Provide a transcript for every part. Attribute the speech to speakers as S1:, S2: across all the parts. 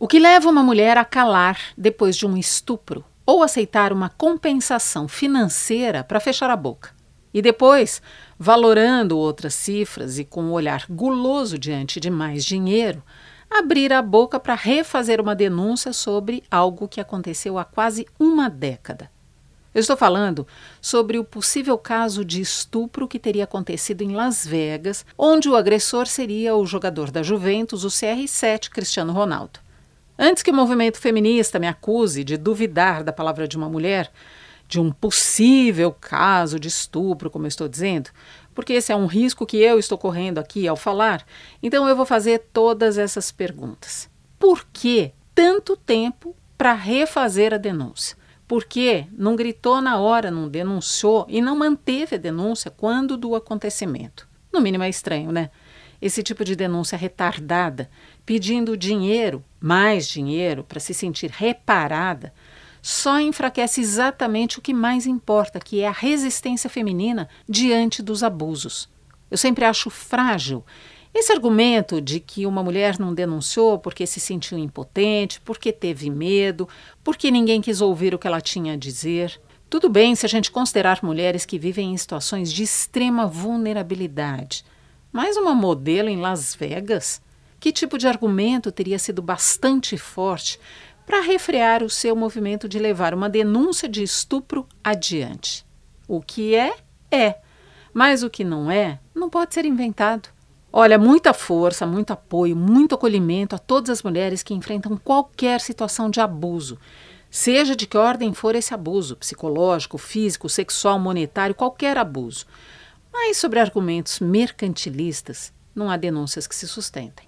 S1: O que leva uma mulher a calar depois de um estupro ou aceitar uma compensação financeira para fechar a boca? E depois, valorando outras cifras e com um olhar guloso diante de mais dinheiro, abrir a boca para refazer uma denúncia sobre algo que aconteceu há quase uma década. Eu estou falando sobre o possível caso de estupro que teria acontecido em Las Vegas, onde o agressor seria o jogador da Juventus, o CR7 Cristiano Ronaldo. Antes que o movimento feminista me acuse de duvidar da palavra de uma mulher, de um possível caso de estupro, como eu estou dizendo, porque esse é um risco que eu estou correndo aqui ao falar, então eu vou fazer todas essas perguntas. Por que tanto tempo para refazer a denúncia? Por que não gritou na hora, não denunciou e não manteve a denúncia quando do acontecimento? No mínimo é estranho, né? Esse tipo de denúncia retardada, pedindo dinheiro, mais dinheiro, para se sentir reparada, só enfraquece exatamente o que mais importa, que é a resistência feminina diante dos abusos. Eu sempre acho frágil esse argumento de que uma mulher não denunciou porque se sentiu impotente, porque teve medo, porque ninguém quis ouvir o que ela tinha a dizer. Tudo bem se a gente considerar mulheres que vivem em situações de extrema vulnerabilidade. Mais uma modelo em Las Vegas? Que tipo de argumento teria sido bastante forte para refrear o seu movimento de levar uma denúncia de estupro adiante? O que é, é. Mas o que não é, não pode ser inventado. Olha, muita força, muito apoio, muito acolhimento a todas as mulheres que enfrentam qualquer situação de abuso, seja de que ordem for esse abuso psicológico, físico, sexual, monetário, qualquer abuso. Mas sobre argumentos mercantilistas, não há denúncias que se sustentem.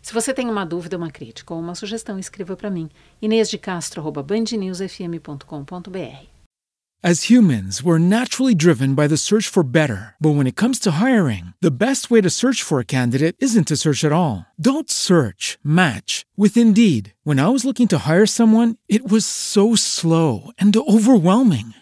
S1: Se você tem uma dúvida, uma crítica ou uma sugestão, escreva para mim. Inês de Castro@bandnewsfm.com.br.
S2: As humans, we're naturally driven by the search for better. But when it comes to hiring, the best way to search for a candidate isn't to search at all. Don't search, match with Indeed. When I was looking to hire someone, it was so slow and overwhelming.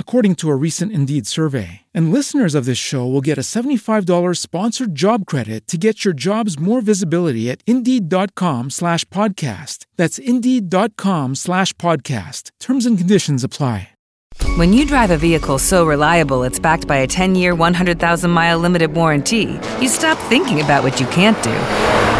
S2: according to a recent Indeed survey. And listeners of this show will get a $75 sponsored job credit to get your jobs more visibility at Indeed.com slash podcast. That's Indeed.com slash podcast. Terms and conditions apply.
S3: When you drive a vehicle so reliable it's backed by a 10 year, 100,000 mile limited warranty, you stop thinking about what you can't do